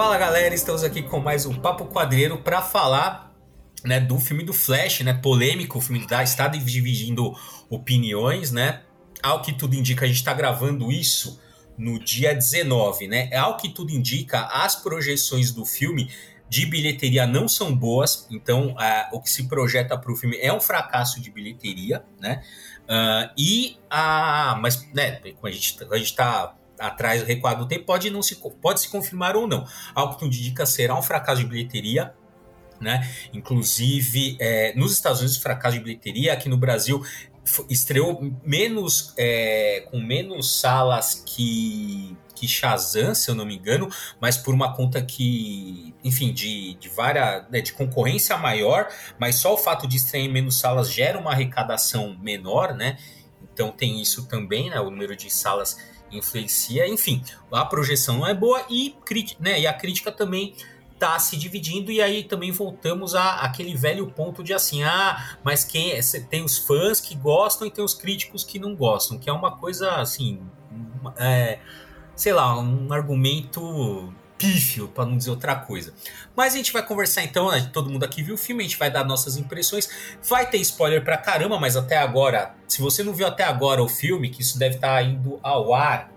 Fala galera, estamos aqui com mais um Papo Quadreiro para falar né, do filme do Flash, né? Polêmico, o filme da, está dividindo opiniões, né? Ao que tudo indica, a gente está gravando isso no dia 19, né? Ao que tudo indica, as projeções do filme de bilheteria não são boas, então uh, o que se projeta para o filme é um fracasso de bilheteria, né? Uh, e a. Mas, né, a gente, a gente tá atrás do recuado do tempo, pode, não se, pode se confirmar ou não. Algo que tudo indica será um fracasso de bilheteria, né? Inclusive, é, nos Estados Unidos, fracasso de bilheteria, aqui no Brasil estreou menos é, com menos salas que que Shazam, se eu não me engano, mas por uma conta que, enfim, de, de várias, né, de concorrência maior, mas só o fato de estrear em menos salas gera uma arrecadação menor, né? Então tem isso também, né? O número de salas influencia, enfim, a projeção não é boa e, né, e a crítica também tá se dividindo e aí também voltamos a aquele velho ponto de assim, ah, mas quem é, tem os fãs que gostam e tem os críticos que não gostam, que é uma coisa assim, é, sei lá, um argumento pífio, para não dizer outra coisa. Mas a gente vai conversar então, né, todo mundo aqui viu o filme, a gente vai dar nossas impressões. Vai ter spoiler pra caramba, mas até agora, se você não viu até agora o filme, que isso deve estar tá indo ao ar.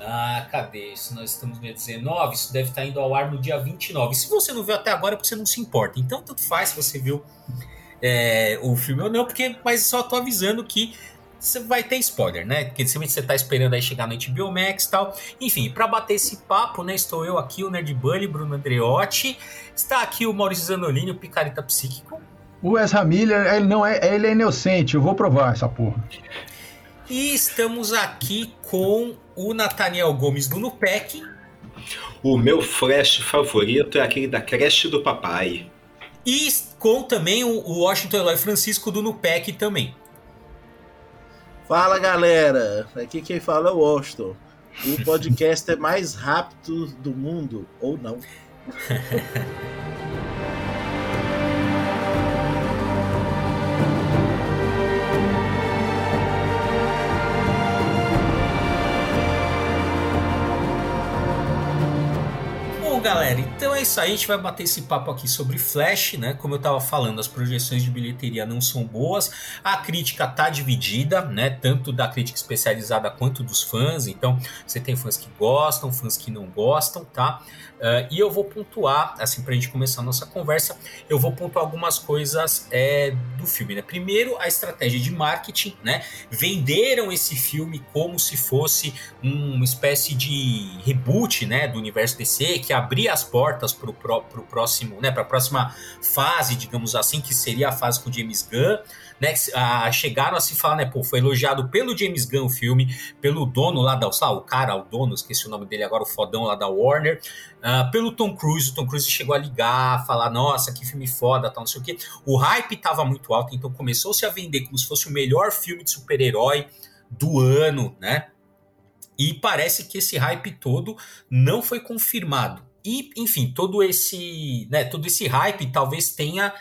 Ah, cadê? Isso nós estamos no dia 19, isso deve estar tá indo ao ar no dia 29. Se você não viu até agora, é porque você não se importa. Então, tanto faz se você viu é, o filme ou não, porque mas só tô avisando que você vai ter spoiler, né? Porque simplesmente você tá esperando aí chegar no HBO Max e tal. Enfim, para bater esse papo, né? Estou eu aqui, o Nerd Bunny, Bruno Andreotti. Está aqui o Maurício Zanolini, o Picareta Psíquico. O Ezra Miller, ele não é, ele é inocente, eu vou provar essa porra. E estamos aqui com o Nathaniel Gomes do Nupec. O meu flash favorito é aquele da creche do papai. E com também o Washington Eloy Francisco do Nupec também. Fala galera, aqui quem fala é o Washington. O podcast é mais rápido do mundo, ou não. galera, então é isso aí. A gente vai bater esse papo aqui sobre Flash, né? Como eu tava falando, as projeções de bilheteria não são boas. A crítica tá dividida, né? Tanto da crítica especializada quanto dos fãs. Então, você tem fãs que gostam, fãs que não gostam, tá? Uh, e eu vou pontuar, assim, pra gente começar a nossa conversa, eu vou pontuar algumas coisas é, do filme, né? Primeiro, a estratégia de marketing, né? Venderam esse filme como se fosse uma espécie de reboot, né? Do universo DC, que abria as portas pro, pro próximo, né? Pra próxima fase, digamos assim, que seria a fase com James Gunn né? A, chegaram a se falar, né? Pô, foi elogiado pelo James Gunn o filme, pelo dono lá da. O cara, o dono, esqueci o nome dele agora, o fodão lá da Warner, uh, pelo Tom Cruise. O Tom Cruise chegou a ligar, falar, nossa, que filme foda, tal, não sei o quê. O hype tava muito alto, então começou-se a vender como se fosse o melhor filme de super-herói do ano, né? E parece que esse hype todo não foi confirmado. E, enfim, todo esse, né, todo esse hype talvez tenha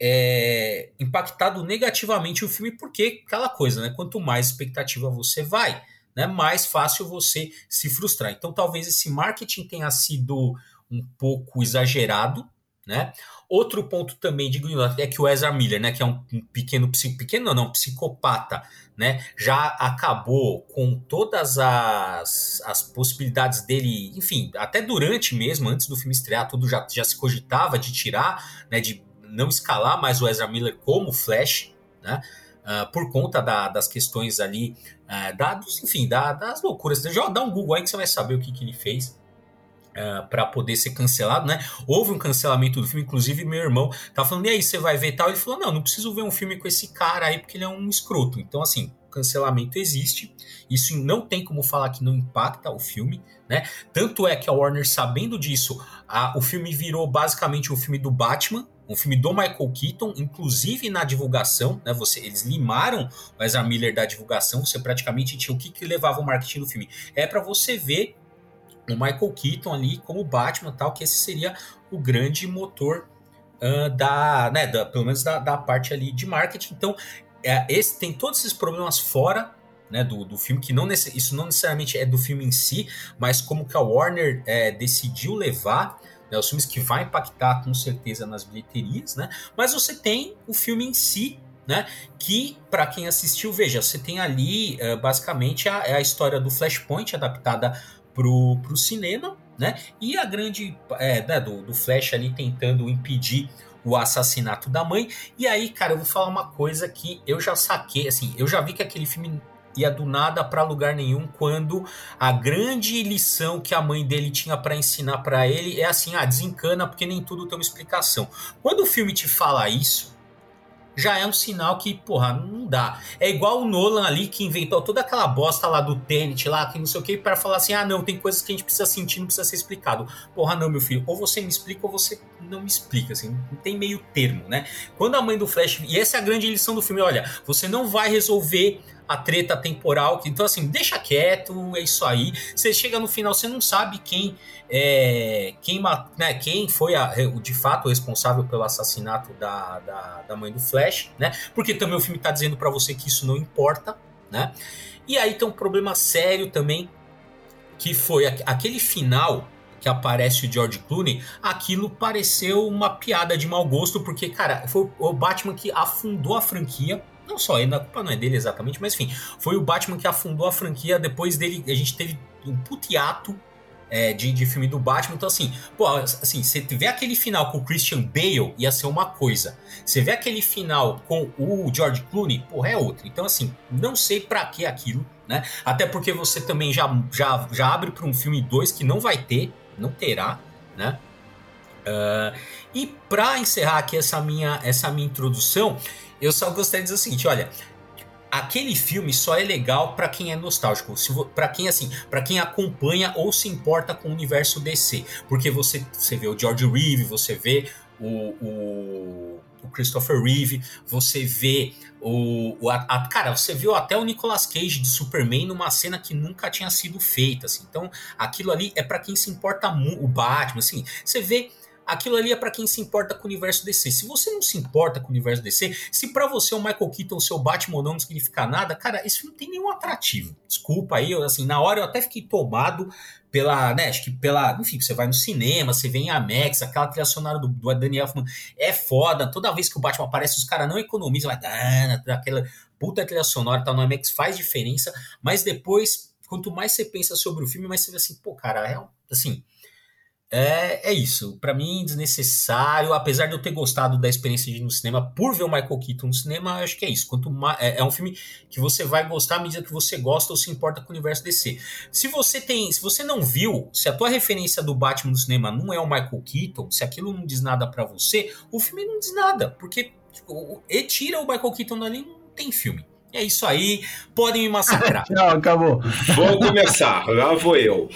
é, impactado negativamente o filme, porque aquela coisa, né? Quanto mais expectativa você vai, né, mais fácil você se frustrar. Então, talvez esse marketing tenha sido um pouco exagerado, né? Outro ponto também de é que o Ezra Miller, né, que é um, pequeno pequeno não, psicopata, né, já acabou com todas as, as possibilidades dele, enfim, até durante mesmo, antes do filme estrear, tudo já, já se cogitava de tirar, né, de não escalar mais o Ezra Miller como Flash, né? Uh, por conta da, das questões ali, uh, dados, enfim, da, das loucuras. Já dá um Google aí que você vai saber o que, que ele fez. Uh, ah, para poder ser cancelado, né? Houve um cancelamento do filme, inclusive meu irmão tá falando, e aí, você vai ver tal? Ele falou, não, não preciso ver um filme com esse cara aí, porque ele é um escroto. Então, assim, cancelamento existe. Isso não tem como falar que não impacta o filme, né? Tanto é que a Warner, sabendo disso, a, o filme virou basicamente um filme do Batman, um filme do Michael Keaton, inclusive na divulgação, né? Você, eles limaram o Ezra Miller da divulgação, você praticamente tinha o que, que levava o marketing do filme. É para você ver o Michael Keaton ali como Batman tal, que esse seria o grande motor uh, da, né, da, pelo menos da, da, parte ali de marketing. Então, é, esse tem todos esses problemas fora né, do, do filme, que não isso não necessariamente é do filme em si, mas como que a Warner é, decidiu levar né, os filmes que vai impactar com certeza nas bilheterias, né? Mas você tem o filme em si, né? Que para quem assistiu, veja, você tem ali uh, basicamente a, é a história do Flashpoint adaptada pro, pro cinema, né? E a grande é, né, do, do Flash ali tentando impedir o assassinato da mãe. E aí, cara, eu vou falar uma coisa que eu já saquei, assim, eu já vi que aquele filme ia do nada para lugar nenhum quando a grande lição que a mãe dele tinha para ensinar para ele é assim, ah, desencana porque nem tudo tem uma explicação. Quando o filme te fala isso, já é um sinal que, porra, não dá. É igual o Nolan ali que inventou toda aquela bosta lá do Tenet lá, que não sei o que, para falar assim: ah, não, tem coisas que a gente precisa sentir, não precisa ser explicado. Porra, não, meu filho, ou você me explica ou você não me explica, assim, não tem meio termo, né? Quando a mãe do Flash. E essa é a grande lição do filme: olha, você não vai resolver a treta temporal. Então, assim, deixa quieto, é isso aí. Você chega no final, você não sabe quem é, quem, né, quem foi a, de fato o responsável pelo assassinato da, da, da, mãe do Flash, né? Porque também o filme está dizendo para você que isso não importa, né? E aí tem um problema sério também, que foi aquele final que aparece o George Clooney, aquilo pareceu uma piada de mau gosto, porque, cara, foi o Batman que afundou a franquia, não só ele, a culpa não é dele exatamente, mas enfim, foi o Batman que afundou a franquia. Depois dele, a gente teve um putiato é, de, de filme do Batman. Então, assim, pô, assim, você vê aquele final com o Christian Bale, ia ser uma coisa. Você vê aquele final com o George Clooney, porra, é outra. Então, assim, não sei para que aquilo, né? Até porque você também já, já, já abre para um filme 2 que não vai ter, não terá, né? Uh, e para encerrar aqui essa minha, essa minha introdução, eu só gostaria de dizer o seguinte, olha, aquele filme só é legal para quem é nostálgico, para quem assim, para quem acompanha ou se importa com o universo DC, porque você você vê o George Reeve, você vê o, o, o Christopher Reeve, você vê o, o a, a, cara, você viu até o Nicolas Cage de Superman numa cena que nunca tinha sido feita, assim. Então, aquilo ali é para quem se importa o Batman, assim. Você vê aquilo ali é para quem se importa com o universo DC. Se você não se importa com o universo DC, se para você o Michael Keaton, o seu Batman não, significa nada, cara, filme não tem nenhum atrativo. Desculpa aí, eu, assim, na hora eu até fiquei tomado pela, né, acho que pela, enfim, você vai no cinema, você vem em Amex, aquela trilha sonora do, do Daniel Elfman é foda, toda vez que o Batman aparece, os caras não economizam, vai dar aquela puta trilha sonora, tá no Amex faz diferença, mas depois, quanto mais você pensa sobre o filme, mais você vê assim, pô, cara, é, assim, é, é isso. Para mim, desnecessário. Apesar de eu ter gostado da experiência de ir no cinema, por ver o Michael Keaton no cinema, acho que é isso. Quanto mais, é, é, um filme que você vai gostar à medida que você gosta ou se importa com o universo DC. Se você tem, se você não viu, se a tua referência do Batman no cinema não é o Michael Keaton, se aquilo não diz nada para você, o filme não diz nada, porque tipo, e tira o Michael Keaton dali, não tem filme. É isso aí, podem me massacrar. Tchau, acabou. Vou começar, lá vou eu.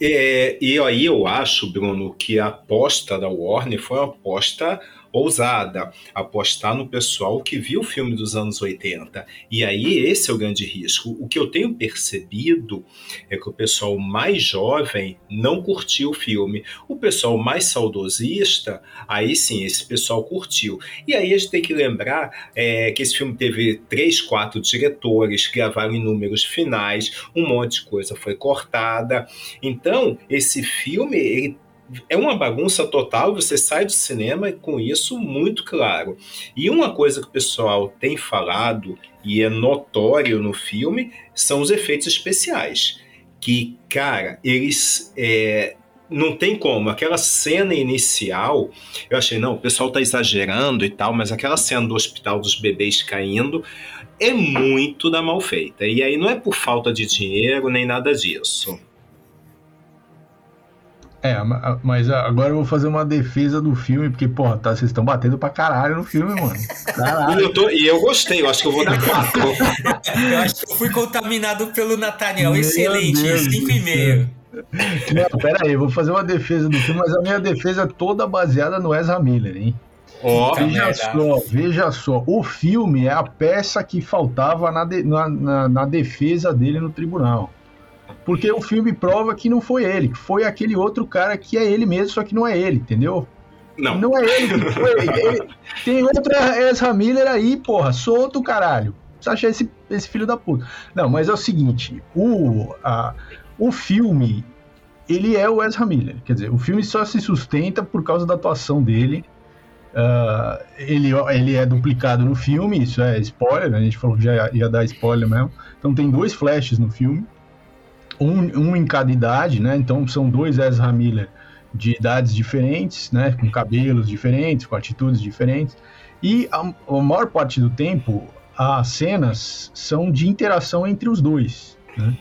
É, e aí eu acho, Bruno, que a aposta da Warner foi uma aposta ousada, apostar no pessoal que viu o filme dos anos 80. E aí esse é o grande risco. O que eu tenho percebido é que o pessoal mais jovem não curtiu o filme. O pessoal mais saudosista, aí sim, esse pessoal curtiu. E aí a gente tem que lembrar é, que esse filme teve três, quatro diretores, gravaram inúmeros finais, um monte de coisa foi cortada. Então, esse filme ele é uma bagunça total, você sai do cinema com isso muito claro. E uma coisa que o pessoal tem falado e é notório no filme são os efeitos especiais. Que, cara, eles. É, não tem como. Aquela cena inicial, eu achei, não, o pessoal tá exagerando e tal, mas aquela cena do hospital dos bebês caindo é muito da mal feita. E aí não é por falta de dinheiro nem nada disso. É, mas agora eu vou fazer uma defesa do filme, porque, porra, tá, vocês estão batendo pra caralho no filme, mano. Caralho. E eu, tô, e eu gostei, eu acho que eu vou dar quatro. eu acho que eu fui contaminado pelo Nathaniel. Meu Excelente, cinco e meio. Não, pera aí, eu vou fazer uma defesa do filme, mas a minha defesa é toda baseada no Ezra Miller, hein? Oh, veja só, veja só, o filme é a peça que faltava na, de, na, na, na defesa dele no tribunal. Porque o filme prova que não foi ele, que foi aquele outro cara que é ele mesmo, só que não é ele, entendeu? Não. Não é ele, foi ele. Tem outra Ezra Miller aí, porra, solto, caralho. precisa achar esse, esse filho da puta. Não, mas é o seguinte, o, a, o filme, ele é o Ezra Miller. Quer dizer, o filme só se sustenta por causa da atuação dele. Uh, ele, ele é duplicado no filme, isso é spoiler, né? a gente falou que já ia dar spoiler mesmo. Então tem dois flashes no filme, um, um em cada idade, né? Então são dois Ezra Miller de idades diferentes, né? Com cabelos diferentes, com atitudes diferentes. E a, a maior parte do tempo, as cenas são de interação entre os dois, né?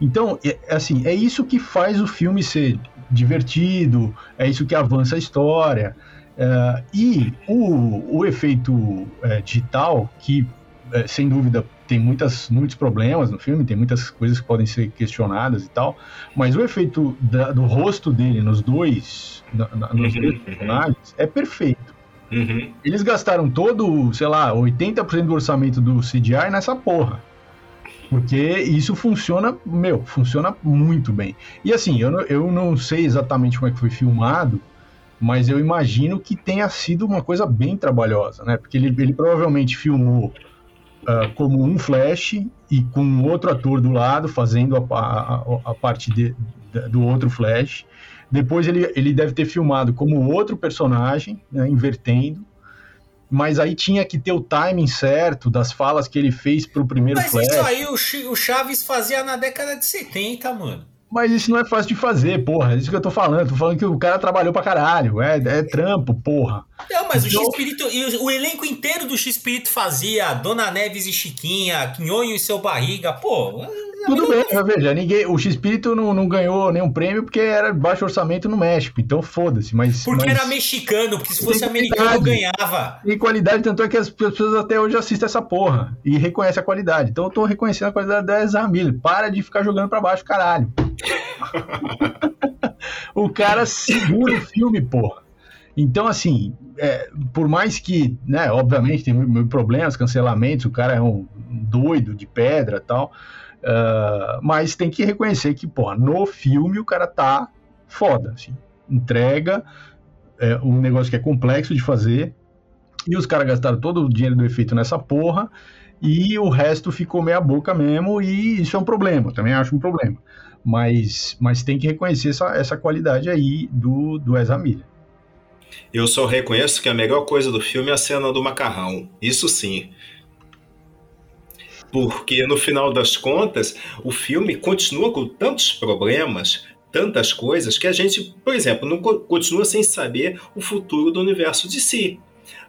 Então, é, assim, é isso que faz o filme ser divertido, é isso que avança a história. É, e o, o efeito é, digital, que é, sem dúvida tem muitas, muitos problemas no filme, tem muitas coisas que podem ser questionadas e tal, mas o efeito da, do rosto dele nos dois, na, na, nos uhum, dois uhum. personagens é perfeito. Uhum. Eles gastaram todo, sei lá, 80% do orçamento do CGI nessa porra. Porque isso funciona, meu, funciona muito bem. E assim, eu, eu não sei exatamente como é que foi filmado, mas eu imagino que tenha sido uma coisa bem trabalhosa, né? Porque ele, ele provavelmente filmou uh, como um flash e com outro ator do lado fazendo a, a, a parte de, do outro flash. Depois ele, ele deve ter filmado como outro personagem, né, invertendo mas aí tinha que ter o timing certo das falas que ele fez pro primeiro mas flash. Mas isso aí o, Chaves fazia na década de 70, mano. Mas isso não é fácil de fazer, porra. É isso que eu tô falando. Tô falando que o cara trabalhou pra caralho. É, é trampo, porra. Não, mas então... o X-Espírito. O elenco inteiro do X-Espírito fazia Dona Neves e Chiquinha, Nhonho e seu barriga. Pô, tudo bem, mas veja, ninguém, o X-Espírito não, não ganhou nenhum prêmio porque era baixo orçamento no México, então foda-se, mas... Porque mas... era mexicano, porque se fosse americano ganhava. E qualidade, tanto é que as pessoas até hoje assistem essa porra e reconhecem a qualidade. Então eu tô reconhecendo a qualidade da Ezra Miller. Para de ficar jogando pra baixo, caralho. o cara segura o filme, porra. Então, assim, é, por mais que, né, obviamente tem problemas, cancelamentos, o cara é um doido de pedra tal, Uh, mas tem que reconhecer que, porra, no filme o cara tá foda, assim. Entrega é, um negócio que é complexo de fazer e os caras gastaram todo o dinheiro do efeito nessa porra e o resto ficou meia boca mesmo e isso é um problema, também acho um problema. Mas, mas tem que reconhecer essa, essa qualidade aí do, do Ezra Miller. Eu só reconheço que a melhor coisa do filme é a cena do macarrão. Isso sim. Porque no final das contas, o filme continua com tantos problemas, tantas coisas, que a gente, por exemplo, não continua sem saber o futuro do universo de si.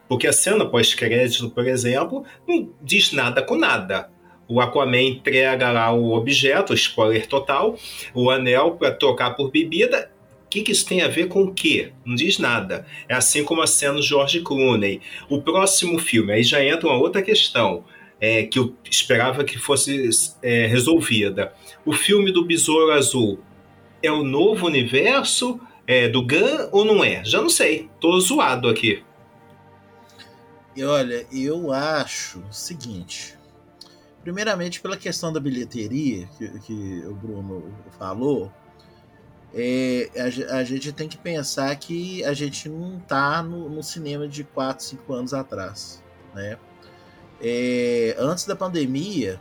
Porque a cena pós-crédito, por exemplo, não diz nada com nada. O Aquaman entrega lá o objeto, spoiler total, o anel para trocar por bebida. O que, que, isso tem a ver com o quê? Não diz nada. É assim como a cena do George Clooney. O próximo filme, aí já entra uma outra questão é, que eu esperava que fosse é, resolvida. O filme do Besouro Azul é o novo universo é, do Gun ou não é? Já não sei. Tô zoado aqui. E olha, eu acho o seguinte. Primeiramente, pela questão da bilheteria que, que o Bruno falou, é, a, a, gente tem que pensar que a gente não tá no, no cinema de 4, 5 anos atrás, né? é, antes da pandemia,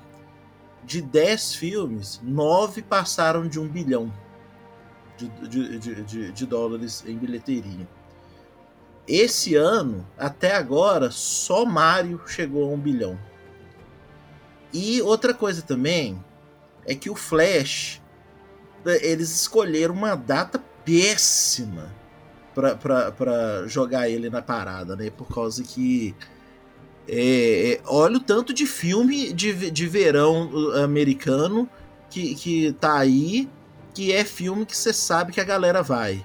de 10 filmes, 9 passaram de um bilhão de, de, de, de, dólares em bilheteria. Esse ano, até agora, só Mario chegou a um bilhão. E outra coisa também é que o Flash, eles escolheram uma data péssima para jogar ele na parada, né? Por causa que é, é, olha o tanto de filme de, de verão americano que, que tá aí, que é filme que você sabe que a galera vai.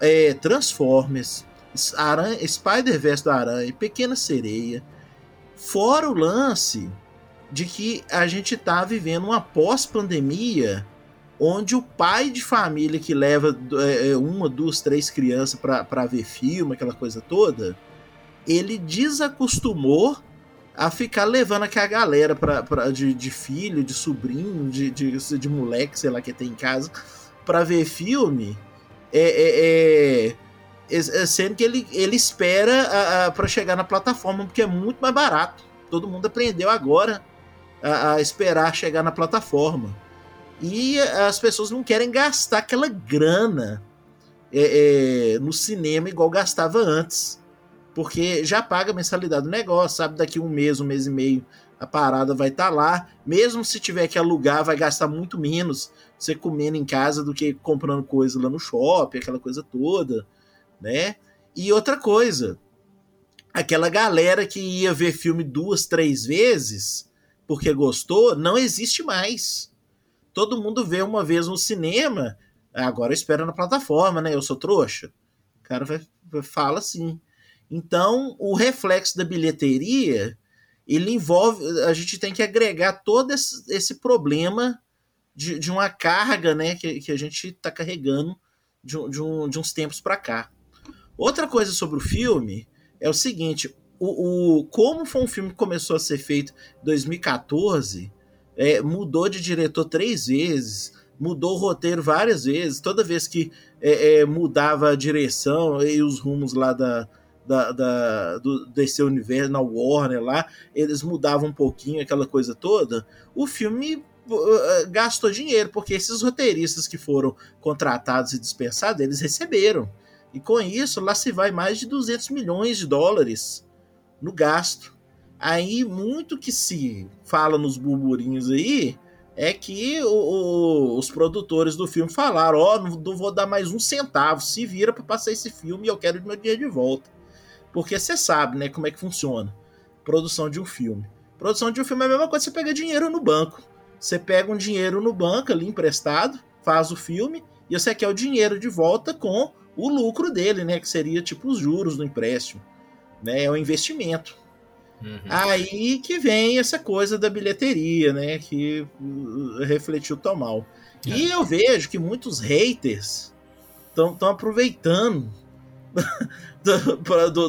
É, Transformers, Spider-Verse do Aranha, Pequena Sereia. Fora o lance de que a gente tá vivendo uma pós-pandemia onde o pai de família que leva é, é uma, duas, três crianças para ver filme, aquela coisa toda, ele desacostumou a ficar levando aquela galera pra, pra, de, de filho, de sobrinho, de, de, de moleque, sei lá, que tem em casa, pra ver filme. É, é, é sendo que ele, ele espera para chegar na plataforma, porque é muito mais barato. Todo mundo aprendeu agora a, a esperar chegar na plataforma. E as pessoas não querem gastar aquela grana é, é, no cinema igual gastava antes. Porque já paga a mensalidade do negócio, sabe? Daqui um mês, um mês e meio, a parada vai estar tá lá. Mesmo se tiver que alugar, vai gastar muito menos você comendo em casa do que comprando coisa lá no shopping, aquela coisa toda, né? E outra coisa, aquela galera que ia ver filme duas, três vezes porque gostou, não existe mais. Todo mundo vê uma vez no cinema, agora espera na plataforma, né? Eu sou trouxa. O cara vai, fala assim. Então, o reflexo da bilheteria, ele envolve. A gente tem que agregar todo esse, esse problema de, de, uma carga né, que, que a gente está carregando de, de, um, de uns tempos para cá. Outra coisa sobre o filme é o seguinte: o, o, como foi um filme que começou a ser feito em 2014, é, mudou de diretor três vezes, mudou o roteiro várias vezes. Toda vez que é, é, mudava a direção e os rumos lá da, da, da, do, desse universo, na Warner lá, eles mudavam um pouquinho aquela coisa toda. O filme uh, gastou dinheiro, porque esses roteiristas que foram contratados e dispensados, eles receberam. E com isso, lá se vai mais de 200 milhões de dólares no gasto. Aí, muito que se fala nos burburinhos aí é que o, o, os produtores do filme falaram: Ó, oh, não, vou dar mais um centavo, se vira para passar esse filme e eu quero meu dinheiro de volta. Porque você sabe, né, como é que funciona produção de um filme. Produção de um filme é a mesma coisa você pega dinheiro no banco. Você pega um dinheiro no banco ali emprestado, faz o filme e você quer o dinheiro de volta com o lucro dele, né? Que seria tipo os juros do empréstimo. Né? É um investimento. Uhum. Aí que vem essa coisa da bilheteria, né? Que uh, refletiu tão mal. É. E eu vejo que muitos haters estão aproveitando do, do,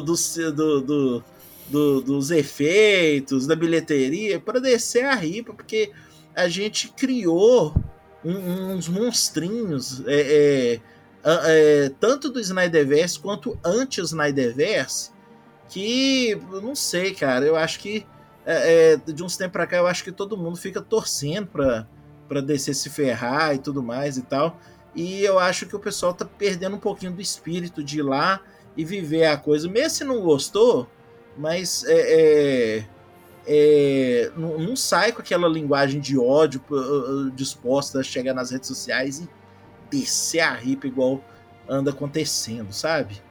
do, do, dos efeitos, da bilheteria, para descer a ripa, porque a gente criou um, uns monstrinhos, é, é, é, tanto do Snyderverse quanto anti-Snyderverse, que não sei, cara. Eu acho que é, é, de uns tempos pra cá, eu acho que todo mundo fica torcendo pra, pra descer se ferrar e tudo mais e tal. E eu acho que o pessoal tá perdendo um pouquinho do espírito de ir lá e viver a coisa, mesmo se não gostou, mas é, é é, não, não, sai com aquela linguagem de ódio uh, uh, disposta a chegar nas redes sociais e descer a ripa igual anda acontecendo, sabe?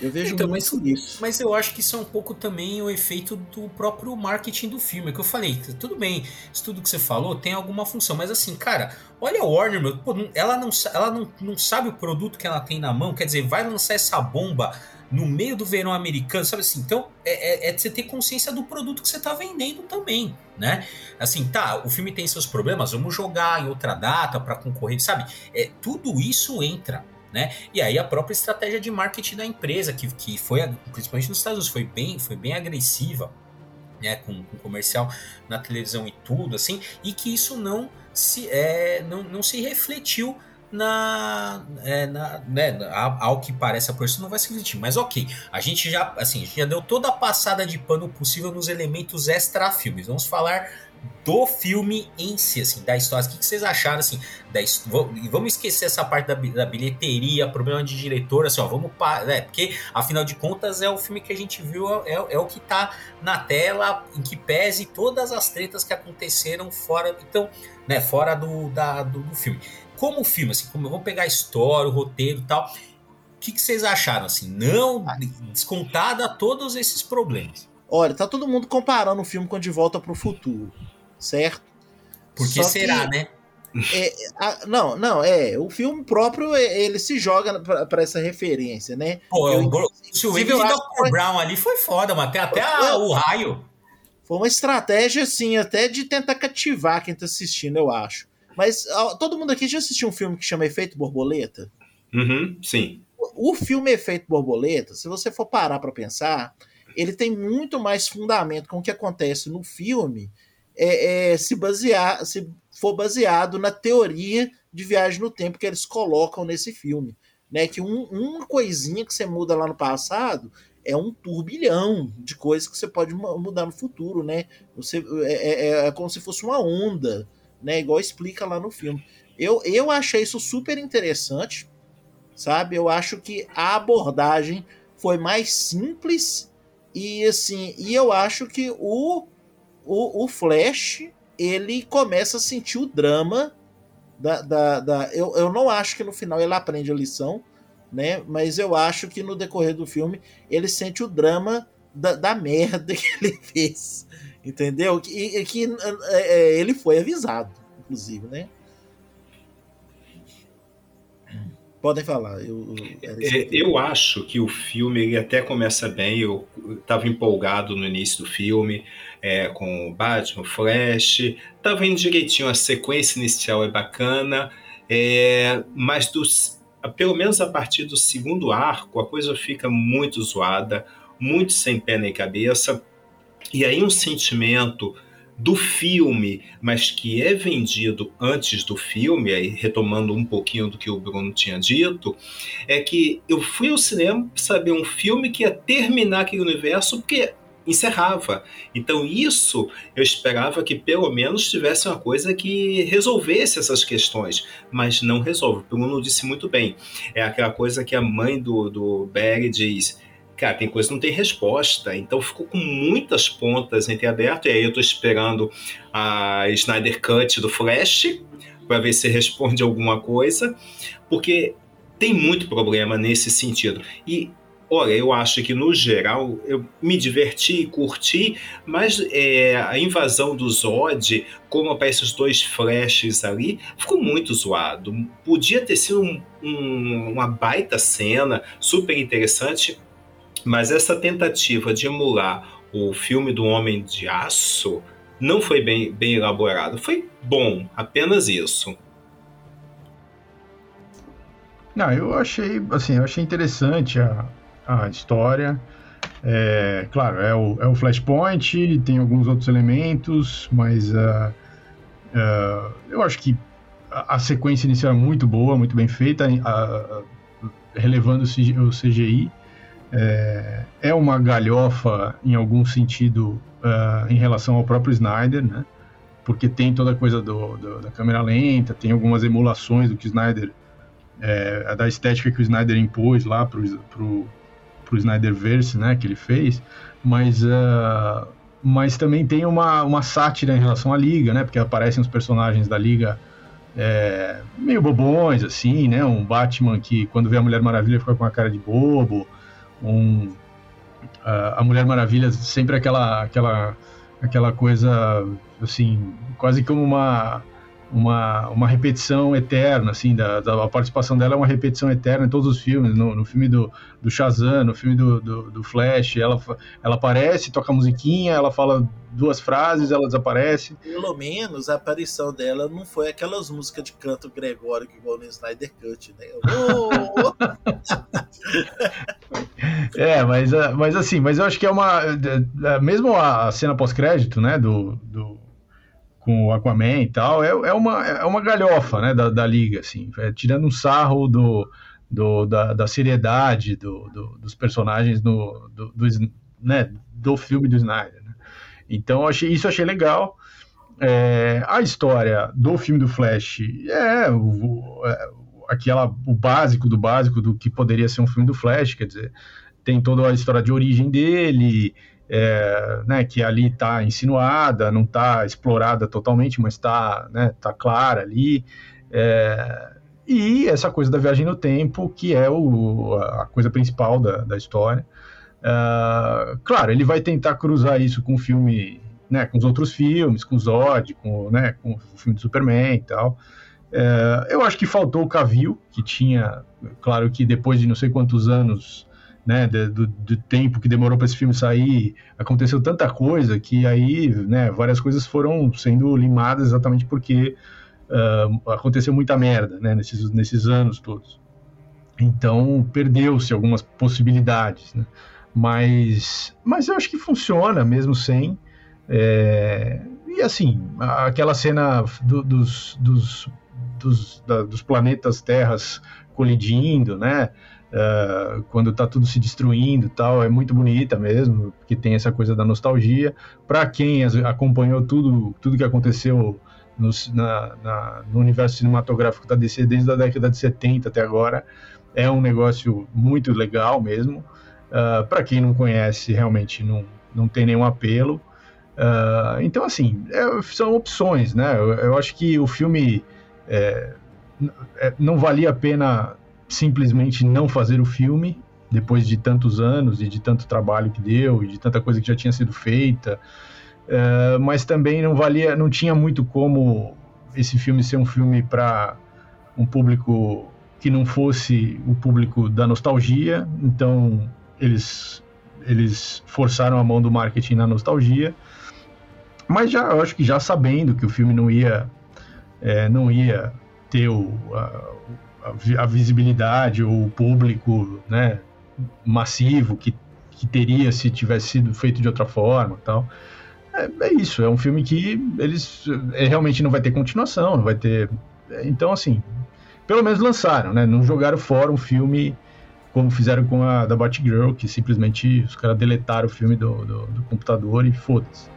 Eu vejo então, muito mas, isso. Mas eu acho que isso é um pouco também o efeito do próprio marketing do filme. É que eu falei, tudo bem, isso tudo que você falou tem alguma função, mas assim, cara, olha a Warner, meu, pô, ela, não, ela não, não sabe o produto que ela tem na mão, quer dizer, vai lançar essa bomba no meio do verão americano, sabe assim? Então, é, é, é você ter consciência do produto que você está vendendo também, né? Assim, tá, o filme tem seus problemas, vamos jogar em outra data para concorrer, sabe? É, tudo isso entra, né? E aí a própria estratégia de marketing da empresa, que, que foi, principalmente nos Estados Unidos, foi bem, foi bem agressiva, né? Com, com comercial na televisão e tudo, assim, e que isso não se, é, não, não se refletiu na, é, na né, ao que parece a pessoa não vai se refletir, mas ok, a gente já assim, já deu toda a passada de pano possível nos elementos extra filmes. Vamos falar do filme em si, assim, da história. O que vocês acharam, assim, da Vamos esquecer essa parte da, da bilheteria, problema de diretor, assim, ó, vamos né, porque afinal de contas é o filme que a gente viu, é, é o que tá na tela, em que pese todas as tretas que aconteceram fora, então, né, fora do, da, do, do filme como filme, assim, como vamos pegar a história, o roteiro e tal. O que, que vocês acharam, assim? Não descontada todos esses problemas. Olha, tá todo mundo comparando o filme com De Volta para o Futuro, certo? Porque Só será, que, né? É, a, não, não, é. O filme próprio, é, ele se joga para essa referência, né? Pô, eu, o Silvio Dr. Brown ali foi foda, mas até, até a, o raio. Foi uma estratégia, assim, até de tentar cativar quem tá assistindo, eu acho. Mas ó, todo mundo aqui já assistiu um filme que chama Efeito Borboleta? Uhum, sim. O, o filme Efeito Borboleta, se você for parar para pensar, ele tem muito mais fundamento com o que acontece no filme é, é, se basear, se for baseado na teoria de viagem no tempo que eles colocam nesse filme. Né, que um, uma coisinha que você muda lá no passado é um turbilhão de coisas que você pode mudar no futuro, né? Você, é, é, é como se fosse uma onda, né? Igual explica lá no filme. Eu, eu achei isso super interessante, sabe? Eu acho que a abordagem foi mais simples e assim, e eu acho que o, o, o Flash ele começa a sentir o drama da, da, da eu, eu não acho que no final ele aprende a lição, né? Mas eu acho que no decorrer do filme ele sente o drama da, da merda que ele fez, entendeu? E que, que é, é, ele foi avisado, inclusive, né? Podem falar. Eu, eu, é, eu acho que o filme ele até começa bem. Eu estava empolgado no início do filme é, com o Batman, Flash. Estava indo direitinho. A sequência inicial é bacana, é, mas dos, pelo menos a partir do segundo arco a coisa fica muito zoada, muito sem pé nem cabeça. E aí um sentimento do filme, mas que é vendido antes do filme, aí retomando um pouquinho do que o Bruno tinha dito, é que eu fui ao cinema saber um filme que ia terminar aquele universo porque encerrava. Então isso eu esperava que pelo menos tivesse uma coisa que resolvesse essas questões, mas não resolve. O Bruno disse muito bem. É aquela coisa que a mãe do, do Barry diz cara, tem coisa que não tem resposta. Então ficou com muitas pontas entreabertas. E aí eu tô esperando a Snyder Cut do Flash para ver se responde alguma coisa, porque tem muito problema nesse sentido. E Olha, eu acho que no geral eu me diverti, curti, mas é, a invasão do Zod, como aparecem os dois flashes ali, ficou muito zoado. Podia ter sido um, um, uma baita cena, super interessante, mas essa tentativa de emular o filme do Homem de Aço não foi bem, bem elaborado. Foi bom, apenas isso. Não, eu achei, assim, eu achei interessante a, a história. É, claro, é o, é o Flashpoint, tem alguns outros elementos, mas uh, uh, eu acho que a, a, sequência inicial é muito boa, muito bem feita, uh, relevando o CGI. É, é uma galhofa em algum sentido uh, em relação ao próprio Snyder, né? Porque tem toda a coisa do, do, da câmera lenta, tem algumas emulações do que Snyder, é, da estética que o Snyder impôs lá pro, pro, pro Snyderverse, né? Que ele fez, mas, uh, mas também tem uma, uma sátira em relação à Liga, né? Porque aparecem os personagens da Liga é, meio bobões, assim, né? Um Batman que quando vê a Mulher Maravilha fica com a cara de bobo, um, a, Mulher Maravilha sempre aquela, aquela, aquela coisa assim, quase como uma uma, uma repetição eterna, assim, da, da, a participação dela é uma repetição eterna em todos os filmes, no, no filme do, do Shazam, no filme do, do, do, Flash, ela, ela aparece, toca musiquinha, ela fala duas frases, ela desaparece. Pelo menos a aparição dela não foi aquelas músicas de canto gregórico igual no Snyder Cut, né? Oh! é, mas, mas assim, mas eu acho que é uma, mesmo a cena pós-crédito, né, do, do com o Aquaman e tal, é, é, uma, é uma galhofa, né, da, da liga, assim, é, tirando um sarro do, do, da, da seriedade do, do, dos personagens do, do, do, né, do filme do Snyder. Né? Então, achei, isso achei legal. É, a história do filme do Flash é, o, é, aquela, o básico do básico do que poderia ser um filme do Flash, quer dizer, tem toda a história de origem dele, é, né, que ali está insinuada, não está explorada totalmente, mas está né, tá clara ali. É, e essa coisa da viagem no tempo, que é o, a coisa principal da, da história. É, claro, ele vai tentar cruzar isso com o filme, né, com os outros filmes, com o Zod, com, né, com o filme do Superman e tal. É, eu acho que faltou o Cavill, que tinha, claro que depois de não sei quantos anos né, do, do tempo que demorou para esse filme sair, aconteceu tanta coisa que aí, né, várias coisas foram sendo limadas exatamente porque uh, aconteceu muita merda, né, nesses, nesses anos todos. Então, perdeu-se algumas possibilidades, né? Mas, mas eu acho que funciona mesmo sem. É, e assim, aquela cena do, dos, dos, dos, da, dos planetas terras colidindo, né? Uh, quando tá tudo se destruindo tal, é muito bonita mesmo, porque tem essa coisa da nostalgia. Para quem acompanhou tudo, tudo que aconteceu no, na, na, no universo cinematográfico da DC desde a década de 70 até agora, é um negócio muito legal mesmo. Uh, Para quem não conhece, realmente não, não tem nenhum apelo. Uh, então, assim, é, são opções, né? Eu, eu, acho que o filme é, é, não valia a pena simplesmente não fazer o filme depois de tantos anos e de tanto trabalho que deu e de tanta coisa que já tinha sido feita. Uh, mas também não valia, não tinha muito como esse filme ser um filme para um público que não fosse o público da nostalgia. Então eles eles forçaram a mão do marketing na nostalgia mas já, eu acho que já sabendo que o filme não ia, é, não ia ter o, a, a, visibilidade ou o público né, massivo que, que teria se tivesse sido feito de outra forma tal. É, é isso, é um filme que eles é, realmente não vai ter continuação, não vai ter. Então, assim, pelo menos lançaram, né? Não jogaram fora um filme como fizeram com a da Batgirl, que simplesmente os caras deletaram o filme do, do, do computador e foda-se.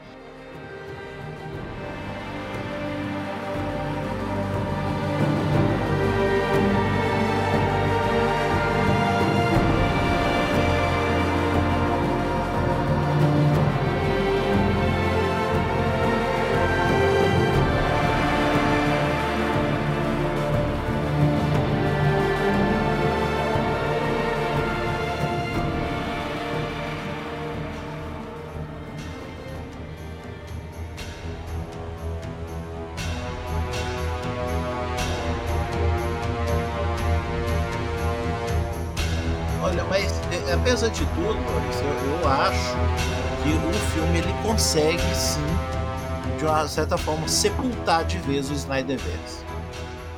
Certa forma, sepultar de vez o Snyderverse.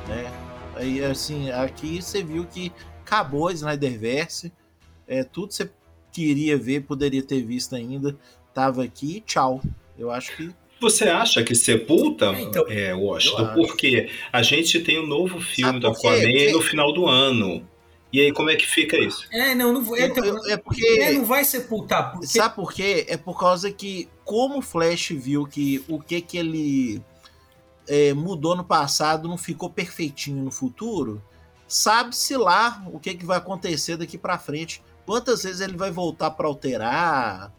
Né? Aí, assim, aqui você viu que acabou o Snyderverse, é, tudo que você queria ver, poderia ter visto ainda, tava aqui, tchau. Eu acho que você acha que sepulta, é, então, é, Washington? Porque a gente tem um novo filme do Aquaman no final do ano. E aí, como é que fica isso? É, não, não é, então, é porque. É, não vai sepultar. Porque... Sabe por quê? É por causa que, como o Flash viu que o que, que ele é, mudou no passado não ficou perfeitinho no futuro, sabe-se lá o que, que vai acontecer daqui para frente. Quantas vezes ele vai voltar para alterar,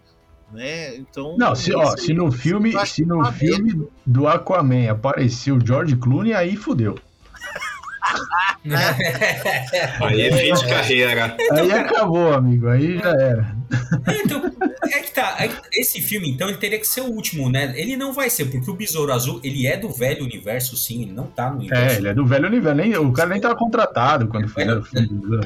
né? Então. Não, se, ó, se no filme, se no filme do Aquaman apareceu o George Clooney, aí fudeu. Aí é fim de carreira. Aí acabou, amigo. Aí já era. Então, é que tá. Esse filme, então, ele teria que ser o último, né? Ele não vai ser, porque o Besouro Azul, ele é do velho universo, sim, ele não tá no universo. É, ele é do velho universo. Nem, o cara nem tava contratado quando foi o filme do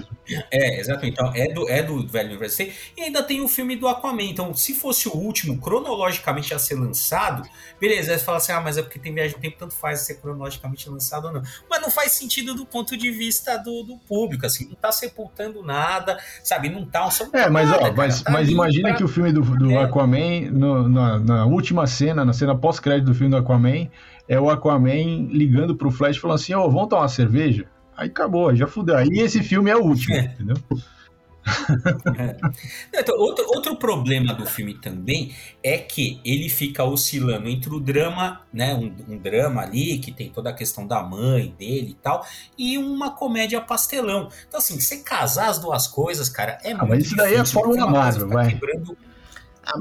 É, exatamente. Então, é do, é do velho universo. E ainda tem o filme do Aquaman. Então, se fosse o último, cronologicamente a ser lançado, beleza. Aí você fala assim, ah, mas é porque tem viagem de tempo, tanto faz ser cronologicamente lançado ou não. Mas não faz sentido do ponto de vista do, do público, assim. Não tá sepultando nada, sabe? Não tá... é, mas, nada, ó, mas, tá mas imagina pra... que o filme do, do é. Aquaman, no, na, na, última cena, na cena pós-crédito do filme do Aquaman, é o Aquaman ligando pro Flash falando assim, ô, oh, vamos tomar uma cerveja? Aí acabou, já fudeu. Aí esse filme é o último, é. entendeu? É. Então, outro, outro problema do filme também é que ele fica oscilando entre o drama, né? Um, um, drama ali que tem toda a questão da mãe dele e tal, e uma comédia pastelão. Então, assim, você casar as duas coisas, cara, é ah, muito mas isso daí é fórmula Marvel, tá vai. Quebrando... Ah,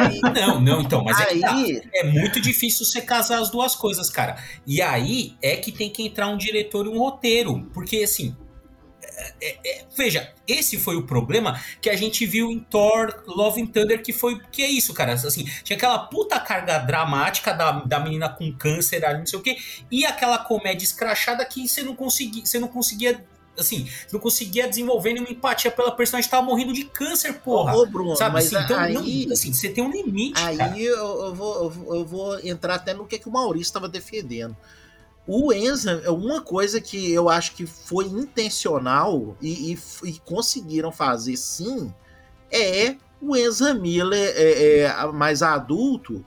aí... Não, não, então, mas aí... é, que tá. é muito difícil você casar as duas coisas, cara. E aí é que tem que entrar um diretor e um roteiro, porque assim, é, é, veja, esse foi o problema que a gente viu em Thor Love and Thunder, que foi. Que é isso, cara? Assim, tinha aquela puta carga dramática da, da menina com câncer ali, não sei o quê, e aquela comédia escrachada que você não conseguia. Você não conseguia assim, não conseguia desenvolver nenhuma empatia pela personagem que tava morrendo de câncer, porra. Ô, Bruno, sabe? Mas assim, então, aí, não, assim, você tem um limite. Aí eu, eu, vou, eu vou entrar até no que, que o Maurício estava defendendo. O Enza é uma coisa que eu acho que foi intencional e, e, e conseguiram fazer sim é o Enza Miller é, é, mais adulto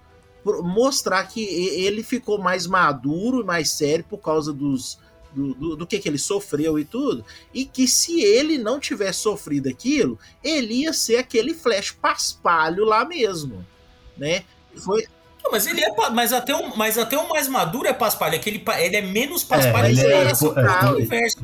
mostrar que ele ficou mais maduro e mais sério por causa dos do, do, do, que, que ele sofreu e tudo, e que se ele não tivesse sofrido aquilo, ele ia ser aquele Flash paspalho lá mesmo, né? Foi, mas ele é. Mas até, o, mas até o mais maduro é paspalho. É que ele, ele é menos paspalho é, ele é, é, por, é, universo.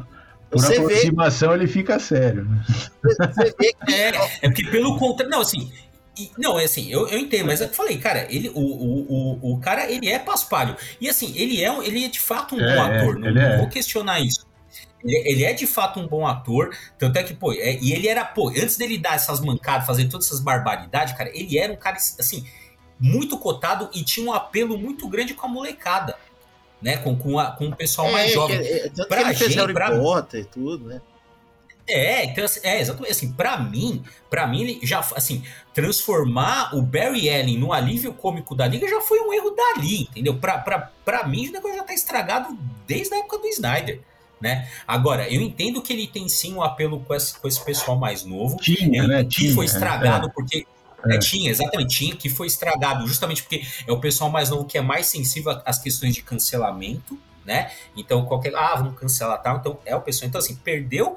Por você aproximação vê... ele fica sério. Né? Você vê que... é, é porque pelo contrário. Não, assim. E, não, é assim, eu, eu entendo, mas é eu falei, cara, ele, o, o, o, o cara, ele é paspalho. E assim, ele é, ele é de fato um é, bom ator, não, não vou questionar isso. Ele, é de fato um bom ator, tanto é que, pô, é, e ele era, pô, antes dele dar essas mancadas, fazer todas essas barbaridades, cara, ele era um cara, assim, muito cotado e tinha um apelo muito grande com a molecada, né? Com, com, a, com o pessoal é, mais jovem. É, tanto pra que ele gente, fez Harry pra... Potter e tudo, né? É, então, assim, é, exatamente assim, para mim, para mim ele já assim, transformar o Barry Allen no alívio cômico da liga já foi um erro dali, entendeu? Pra mim o negócio já tá estragado desde a época do Snyder. Né? Agora, eu entendo que ele tem sim um apelo com esse, com esse pessoal mais novo. Tinha, né? Que foi estragado é. porque é. tinha, exatamente, tinha, que foi estragado justamente porque é o pessoal mais novo que é mais sensível às questões de cancelamento, né? Então, qualquer. Ah, vamos cancelar tal. Então, é o pessoal. Então, assim, perdeu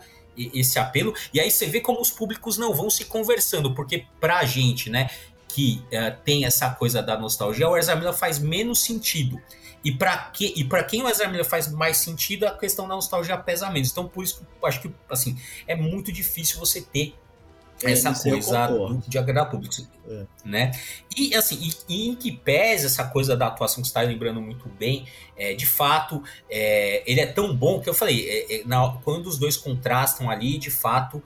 esse apelo. E aí você vê como os públicos não vão se conversando, porque pra gente, né, que uh, tem essa coisa da nostalgia, o Ezra Miller faz menos sentido. E para que e para quem o Ezra Miller faz mais sentido, a questão da nostalgia pesa menos. Então, por isso, acho que assim, é muito difícil você ter é, essa coisa de agradar público, é. né? E assim, e, em que pese essa coisa da atuação que você está lembrando muito bem, é, de fato, é, ele é tão bom que eu falei, é, na, quando os dois contrastam ali, de fato,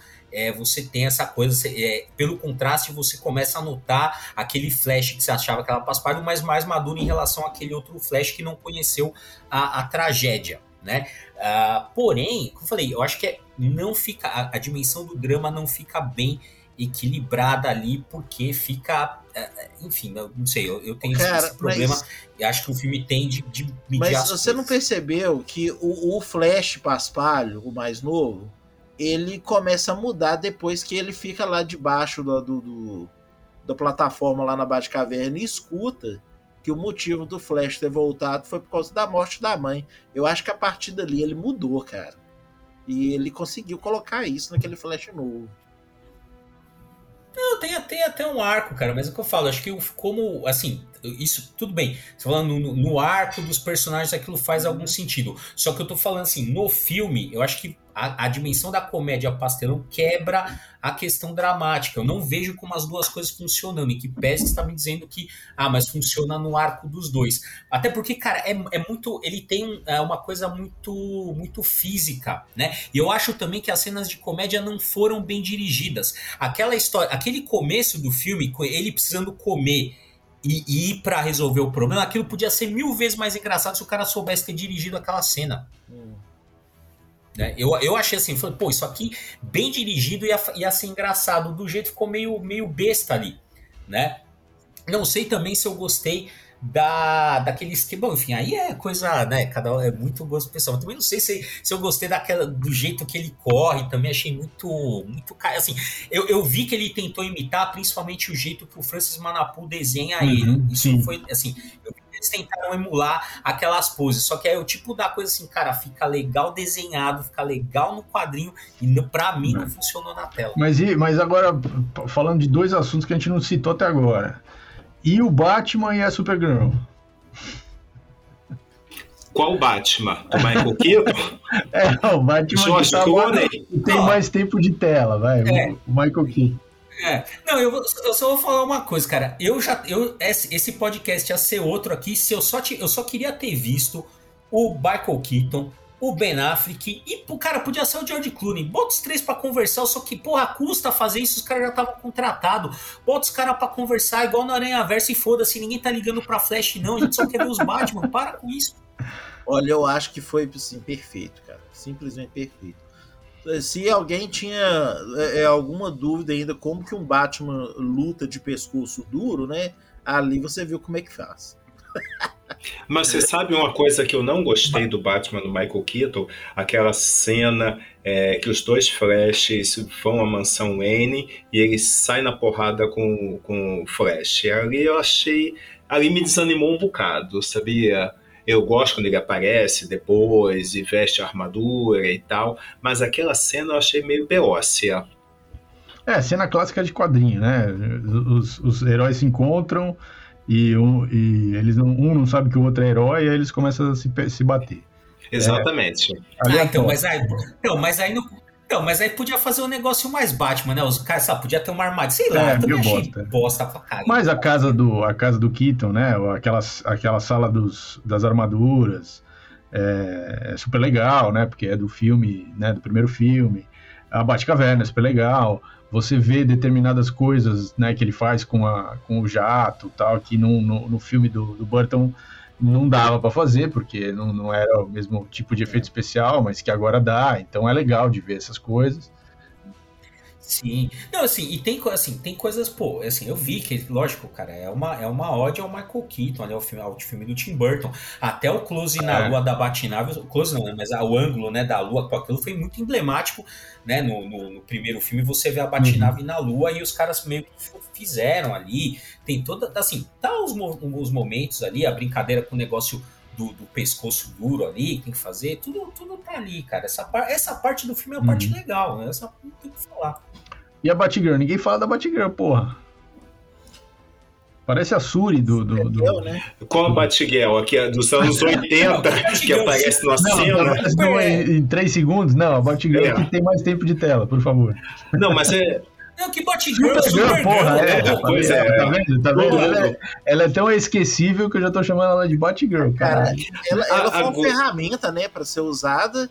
você tem essa coisa, você, pelo contraste você começa a notar aquele Flash que você achava que era paspalho, mas mais maduro em relação àquele outro Flash que não conheceu a, a tragédia, né? Uh, porém, como eu falei, eu acho que é, não fica a, a, dimensão do drama não fica bem equilibrada ali porque fica, uh, enfim, não, não sei, eu, eu tenho Cara, esse, problema mas, e acho que o filme tem de, de Mas você coisas. não percebeu que o, o Flash Paspalho, o mais novo, ele começa a mudar depois que ele fica lá debaixo do, do, do da plataforma lá na Batcaverna e escuta que o motivo do Flash ter voltado foi por causa da morte da mãe. Eu acho que a partir dali ele mudou, cara. E ele conseguiu colocar isso naquele Flash novo. Não, tem, tem até um arco, cara, mas é o que eu falo, acho que como, assim, isso tudo bem. Você falando no, no, arco dos personagens, aquilo faz algum sentido. Só que eu tô falando assim, no filme, eu acho que a, a, dimensão da comédia pastelão quebra a questão dramática. Eu não vejo como as duas coisas funcionando. E que Pérez está me dizendo que, ah, mas funciona no arco dos dois. Até porque, cara, é, é muito. Ele tem é uma coisa muito, muito física, né? E eu acho também que as cenas de comédia não foram bem dirigidas. Aquela história, aquele começo do filme, ele precisando comer e, e ir para resolver o problema, aquilo podia ser mil vezes mais engraçado se o cara soubesse ter dirigido aquela cena. Hum. Né? Eu, eu achei assim, falei, pô, isso aqui bem dirigido ia, ia ser engraçado. Do jeito ficou meio, meio besta ali, né? Não sei também se eu gostei da daquele esquema. Bom, enfim, aí é coisa, né? Cada é muito gosto pessoal. também não sei se, se eu gostei daquela do jeito que ele corre. Também achei muito muito assim. Eu, eu vi que ele tentou imitar, principalmente o jeito que o Francis Manapu desenha uhum, ele. Isso sim. foi assim. Eu eles tentaram emular aquelas poses. Só que é o tipo da coisa assim, cara, fica legal desenhado, fica legal no quadrinho e pra mim não funcionou na tela. Mas, mas agora, falando de dois assuntos que a gente não citou até agora. E o Batman e a Supergirl? Qual Batman? O Michael Keaton? é, o Batman George tá Clooney. tem mais tempo de tela, vai. É. O Michael Keaton. É. Não, eu, eu, só vou falar uma coisa, cara. Eu já. Eu, esse, podcast ia ser outro aqui se eu só, te, eu só queria ter visto o Michael Keaton, o Ben Affleck e, cara, podia ser o George Clooney. Bota os três para conversar, só que, porra, custa fazer isso, os caras já estavam contratados. Bota os caras pra conversar, igual no Aranha Verso e foda-se, ninguém tá ligando pra Flash, não. A gente só quer ver os Batman. Para com isso. Olha, eu acho que foi, assim, perfeito, cara. Simplesmente perfeito se alguém tinha é, é, alguma dúvida ainda como que um Batman luta de pescoço duro, né? Ali você viu como é que faz. Mas você sabe uma coisa que eu não gostei do Batman do Michael Keaton? Aquela cena é, que os dois Flashes vão à mansão Wayne e ele sai na porrada com, com o Flash. Ali eu achei. Ali me desanimou um bocado, sabia? Eu gosto quando ele aparece depois e veste a armadura e tal, mas aquela cena eu achei meio beócia. É, cena clássica de quadrinho, né? Os, os heróis se encontram e, um, e eles não, um não sabe que o outro é herói e aí eles começam a se, se bater. Exatamente. É, ah, então, mas aí, então, mas aí não, então, mas aí podia fazer um negócio mais Batman, né? Os caras, sabe, podia ter uma armadilha, sei lá, é, também achei bosta. bosta pra caralho. Mas a casa do, a casa do Keaton, né? Aquela, aquela sala dos, das armaduras é, é super legal, né? Porque é do filme, né? Do primeiro filme. A Batcaverna é super legal você vê determinadas coisas né, que ele faz com, a, com o jato tal, que no, no, no filme do, do, Burton não dava para fazer, porque não, não era o mesmo tipo de efeito especial, mas que agora dá, então é legal de ver essas coisas. Sim. Não, assim, e tem, assim, tem coisas, pô, assim, eu vi que, lógico, cara, é uma, é uma ode ao Michael Keaton, né, o filme, ao filme do Tim Burton. Até o close é. na lua da Batnave, o close não, né, mas o ângulo, né, da lua, com aquilo foi muito emblemático, né, no, no, no primeiro filme você vê a Batnave uhum. na lua e os caras meio que fizeram ali, tem toda, assim, tá os, os momentos ali, a brincadeira com o negócio do, do, pescoço duro ali, tem que fazer, tudo, tudo tá ali, cara. Essa, essa parte do filme é a parte uhum. legal, né? Essa tem que falar. E a Batgirl? Ninguém fala da Batgirl, porra. Parece a Suri do. do, do... Né? Qual a Batgirl? Aqui é dos anos 80, que aparece na cena. Não, em, em 3 segundos? Não, a Batgirl é. que tem mais tempo de tela, por favor. Não, mas é. Não, que Batgirl, Supergirl, porra, é, é, pois é, tá vendo? Tá vendo? Ela é, ela é, tão esquecível que eu já tô chamando ela de Batgirl, cara. cara ela, ela foi uma ferramenta, né, pra ser usada.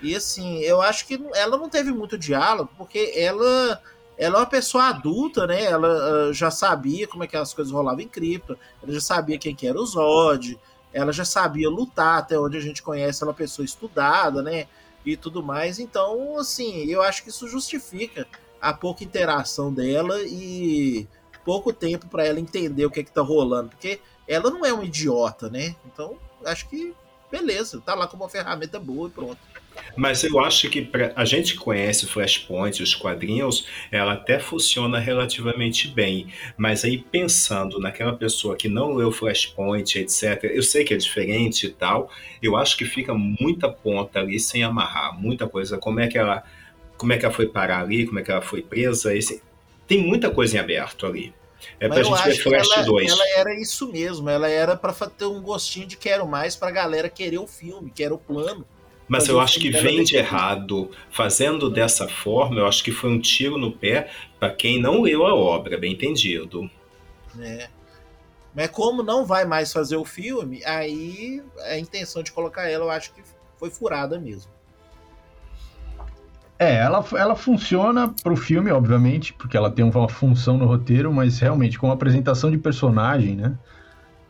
E assim, eu acho que ela não teve muito diálogo, porque ela ela é uma pessoa adulta, né? Ela uh, já sabia como é que as coisas rolavam em cripto, ela já sabia quem que era o Zod, ela já sabia lutar, até onde a gente conhece ela é uma pessoa estudada, né? E tudo mais. Então, assim, eu acho que isso justifica a pouca interação dela e pouco tempo para ela entender o que é que tá rolando, porque ela não é uma idiota, né? Então, acho que beleza, tá lá como uma ferramenta boa e pronto. Mas eu acho que pra, a gente conhece Flashpoint, os quadrinhos, ela até funciona relativamente bem. Mas aí pensando naquela pessoa que não leu Flashpoint, etc., eu sei que é diferente e tal, eu acho que fica muita ponta ali sem amarrar, muita coisa. Como é que ela, como é que ela foi parar ali, como é que ela foi presa, esse, tem muita coisa em aberto ali. É Mas pra gente ver Flash ela, 2. Ela era isso mesmo, ela era para ter um gostinho de quero mais pra galera querer o filme, querer o plano. Mas eu acho que vende errado. Fazendo dessa forma, eu acho que foi um tiro no pé para quem não leu a obra, bem entendido. É. Mas como não vai mais fazer o filme, aí a intenção de colocar ela, eu acho que foi furada mesmo. É, ela, ela funciona pro filme, obviamente, porque ela tem uma função no roteiro, mas realmente, como apresentação de personagem, né?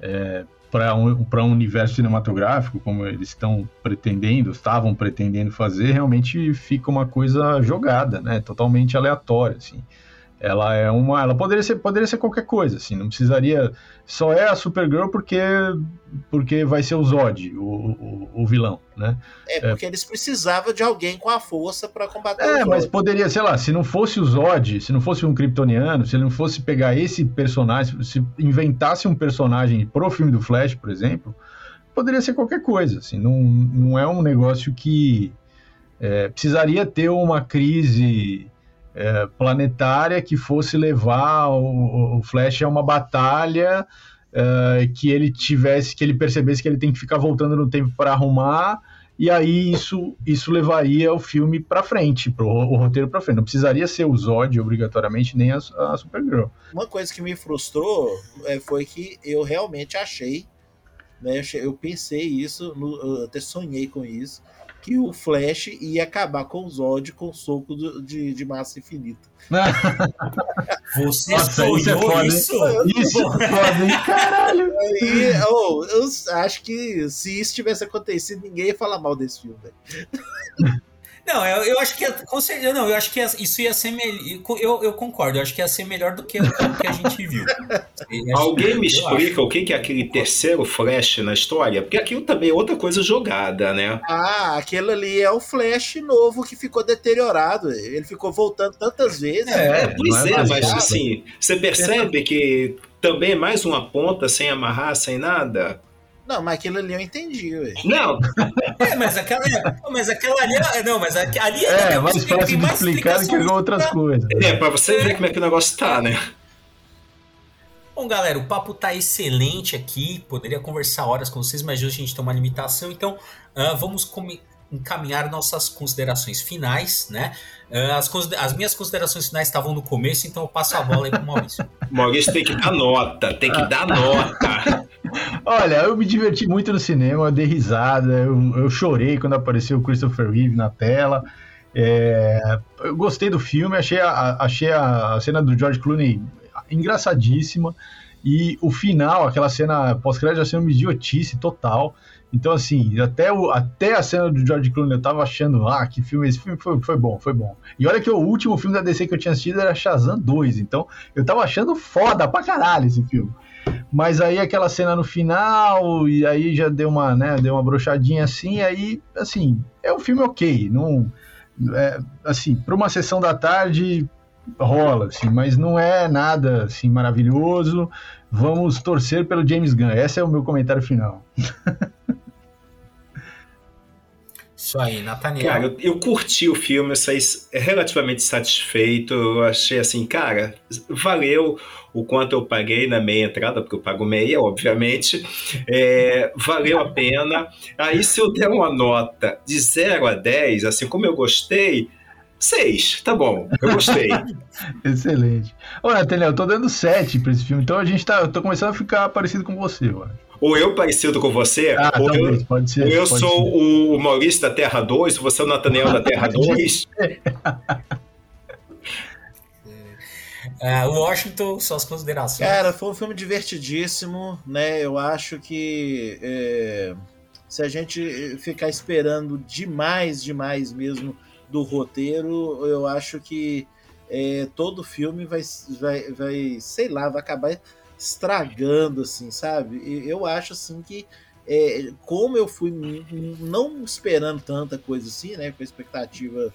É, para um, um universo cinematográfico, como eles estão pretendendo, estavam pretendendo fazer, realmente fica uma coisa jogada, né? Totalmente aleatória, assim. Ela é uma, ela poderia ser, poderia ser qualquer coisa, assim. Não precisaria, só é a Supergirl porque, porque vai ser o Zod, o, o, o vilão, né? É porque é, eles precisavam de alguém com a força para combater. É, mas poderia, sei lá, se não fosse o Zod, se não fosse um Kryptoniano, se ele não fosse pegar esse personagem, se inventasse um personagem pro filme do Flash, por exemplo, poderia ser qualquer coisa, assim. Não, não é um negócio que é, precisaria ter uma crise é, planetária que fosse levar o, o Flash a uma batalha é, que ele tivesse, que ele percebesse que ele tem que ficar voltando no tempo para arrumar e aí isso, isso levaria o filme para frente, pro, o roteiro para frente. Não precisaria ser o Zod obrigatoriamente nem a, a Supergirl. Uma coisa que me frustrou é, foi que eu realmente achei, né, eu pensei isso, no, eu até sonhei com isso, que o Flash ia acabar com o Zod com o soco do, de, de massa infinita. Você Nossa, isso é foda, isso? Isso é foda, hein? Caralho! Aí, oh, eu acho que se isso tivesse acontecido, ninguém ia falar mal desse filme, velho. Não, eu, eu acho que com certeza, não, eu acho que isso ia ser melhor. Eu, eu concordo, eu acho que ia ser melhor do que o que a gente viu. Alguém me explica o que é aquele terceiro Flash na história? Porque aquilo também é outra coisa jogada, né? Ah, aquele ali é o Flash novo que ficou deteriorado. Ele ficou voltando tantas vezes. É, né? pois é, mas assim, você percebe que também é mais uma ponta sem amarrar, sem nada? Não, mas aquilo ali eu entendi, ué. Não, É, mas aquela, mas aquela ali. é- Não, mas ali É, tem- mais fácil de explicar do que outras coisas. é pra você ver como é que o negócio tá, né? Bom, galera, o papo tá excelente aqui. Poderia conversar horas com vocês, mas hoje a gente tem uma limitação. Então, ah, vamos come- encaminhar nossas considerações finais, né? Ah, as, as minhas considerações finais estavam no começo, então eu passo a bola aí pro Maurício. Maurício tem que dar nota, tem que dar nota. Olha, eu me diverti muito no cinema, eu dei risada, eu, eu chorei quando apareceu o Christopher Reeve na tela. É, eu gostei do filme, achei, a, achei a, cena do George Clooney engraçadíssima. E o final, aquela cena pós-crédito, achei uma idiotice total. Então, assim, até, o, até a cena do George Clooney eu tava achando, ah, que filme, esse filme foi, foi bom, foi bom. E olha que o último filme da DC que eu tinha assistido era Shazam 2, então eu tava achando foda pra caralho esse filme. Mas aí aquela cena no final, e aí já deu uma, né, deu uma brochadinha assim, aí, assim, é um filme ok, não, é, assim, para uma sessão da tarde rola, assim, mas não é nada, assim, maravilhoso, vamos torcer pelo James Gunn, esse é o meu comentário final. Isso aí, Nathaniel. Cara, eu, eu curti o filme, eu saí relativamente satisfeito. Eu achei assim, cara, valeu o quanto eu paguei na meia entrada, porque eu pago meia, obviamente. É, valeu a pena. Aí, se eu der uma nota de 0 a 10, assim como eu gostei, 6, tá bom, eu gostei. Excelente. Ô, Nathaniel, eu tô dando 7 pra esse filme, então a gente tá, eu tô começando a ficar parecido com você, mano. Ou eu parecido com você, Ah, ou talvez, eu, pode ser. ou eu pode sou ser. o Maurício da Terra 2, você é o Nathaniel da Terra 2. Ah, Washington, suas considerações. Cara, foi um filme divertidíssimo, né? Eu acho que é, se a gente ficar esperando demais, demais mesmo do roteiro, eu acho que é, todo filme vai, vai, vai, sei lá, vai acabar estragando, assim, sabe? Eu acho, assim, que é, como eu fui não esperando tanta coisa assim, né? Com a expectativa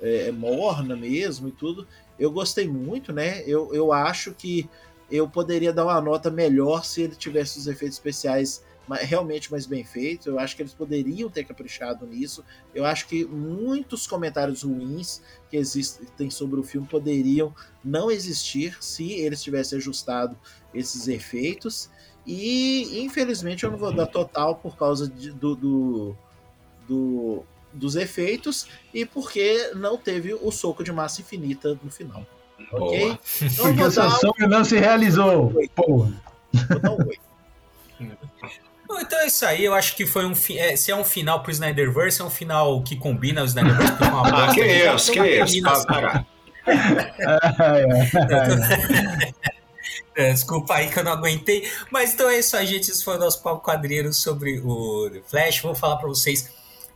é, morna mesmo e tudo, eu gostei muito, né? Eu, eu acho que eu poderia dar uma nota melhor se ele tivesse os efeitos especiais ma- realmente mais bem feitos. Eu acho que eles poderiam ter caprichado nisso. Eu acho que muitos comentários ruins que existem sobre o filme poderiam não existir se eles tivessem ajustado esses efeitos. E infelizmente eu não vou dar total por causa de- do, do, do- dos efeitos e porque não teve o soco de massa infinita no final. Ok? Então Porque o seu sonho não se realizou. Porra. vou dar um 8. Bom, Então é isso aí, eu acho que foi um. fi- é, se é um final pro Snyderverse, é um final que combina o Snyderverse, foi uma Ah, bosta. que Então, isso, que isso. Para. É, Desculpa aí que eu não aguentei. Mas então é isso aí, gente. Esse foi o nosso papo quadrilheiro sobre o The Flash. Vou falar para vocês.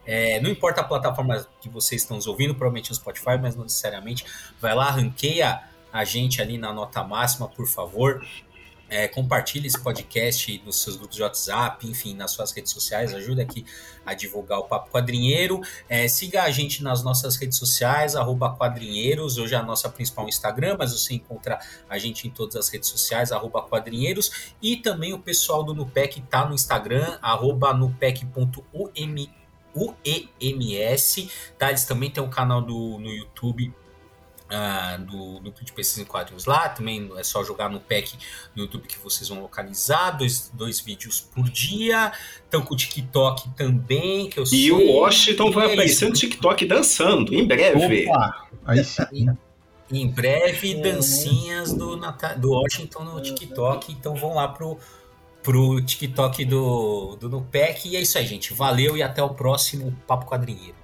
é, não importa a plataforma que vocês estão nos ouvindo, provavelmente o Spotify, mas não necessariamente. Vai lá, ranqueia a gente ali na nota máxima, por favor. É, compartilhe esse podcast nos seus grupos de WhatsApp, enfim, nas suas redes sociais, ajuda aqui a divulgar o Papo Quadrinheiro. É, siga a gente nas nossas redes sociais, arroba quadrinheiros, hoje é a nossa principal Instagram, mas você encontra a gente em todas as redes sociais, arroba quadrinheiros, e também o pessoal do Nupec tá no Instagram, arroba nupec.uems, tá? Eles também têm um canal do, no YouTube ah, do Núcleo de Pesquisa em Quadrinhos lá, também é só jogar no PEC no YouTube que vocês vão localizar, dois, dois vídeos por dia, estão com o TikTok também, que eu sei. E o Washington vai E é aparecer no. TikTok dançando, em breve. Opa, aí sim. Em breve, Uhum. dancinhas do, do Washington no TikTok. Então vão lá pro, pro TikTok do, do Nupec. E é isso aí, gente. Valeu e até o próximo Papo Quadrinheiro.